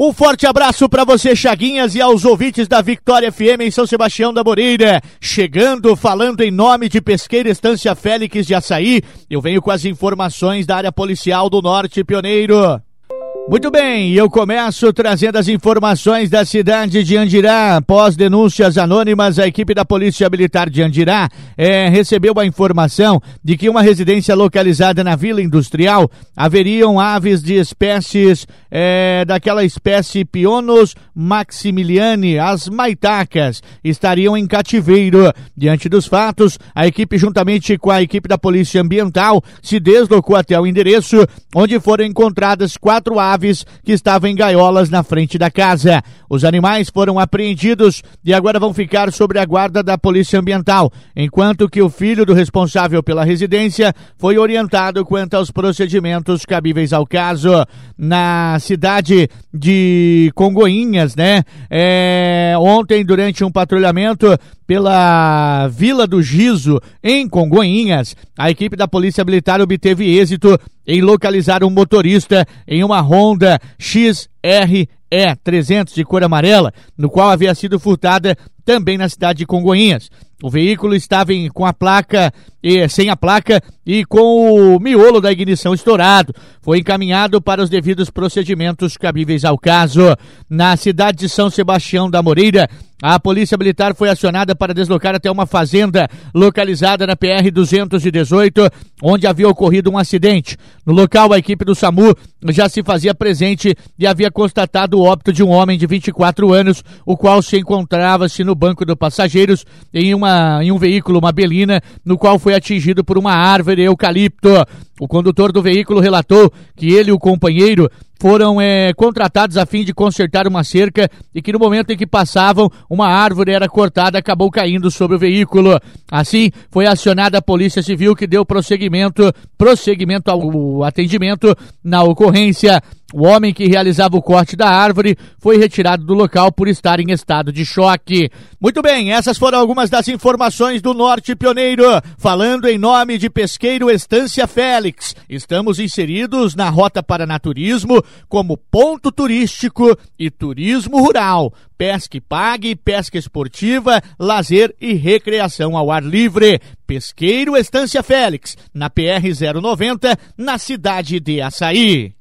Um forte abraço para você, Chaguinhas, e aos ouvintes da Vitória FM em São Sebastião da Moreira. Chegando, falando em nome de Pesqueira Estância Félix de Açaí, eu venho com as informações da área policial do Norte Pioneiro. Muito bem, eu começo trazendo as informações da cidade de Andirá. Após denúncias anônimas, a equipe da Polícia Militar de Andirá é, recebeu a informação de que uma residência localizada na Vila Industrial haveriam aves de espécies é, daquela espécie Pionos maximiliani, as maitacas, estariam em cativeiro. Diante dos fatos, a equipe, juntamente com a equipe da Polícia Ambiental, se deslocou até o endereço, onde foram encontradas quatro aves aves que estavam em gaiolas na frente da casa. Os animais foram apreendidos e agora vão ficar sobre a guarda da Polícia Ambiental, enquanto que o filho do responsável pela residência foi orientado quanto aos procedimentos cabíveis ao caso. Na cidade de Congoinhas, né? É, ontem, durante um patrulhamento pela Vila do Giso, em Congoinhas, a equipe da Polícia Militar obteve êxito em localizar um motorista em uma Honda XRE 300 de cor amarela, no qual havia sido furtada também na cidade de Congonhas. O veículo estava em, com a placa, e, sem a placa e com o miolo da ignição estourado. Foi encaminhado para os devidos procedimentos cabíveis ao caso. Na cidade de São Sebastião da Moreira, a Polícia Militar foi acionada para deslocar até uma fazenda localizada na PR 218, onde havia ocorrido um acidente. No local, a equipe do SAMU já se fazia presente e havia constatado o óbito de um homem de 24 anos, o qual se encontrava-se no banco de passageiros em, uma, em um veículo, uma belina, no qual foi atingido por uma árvore eucalipto. O condutor do veículo relatou que ele e o companheiro foram é, contratados a fim de consertar uma cerca e que no momento em que passavam, uma árvore era cortada acabou caindo sobre o veículo. Assim, foi acionada a Polícia Civil que deu prosseguimento, prosseguimento ao atendimento na ocorrência. O homem que realizava o corte da árvore foi retirado do local por estar em estado de choque. Muito bem, essas foram algumas das informações do Norte Pioneiro. Falando em nome de Pesqueiro Estância Félix, estamos inseridos na Rota para Naturismo como ponto turístico e turismo rural. Pesque pague, pesca esportiva, lazer e recreação ao ar livre. Pesqueiro Estância Félix, na PR 090, na cidade de Açaí.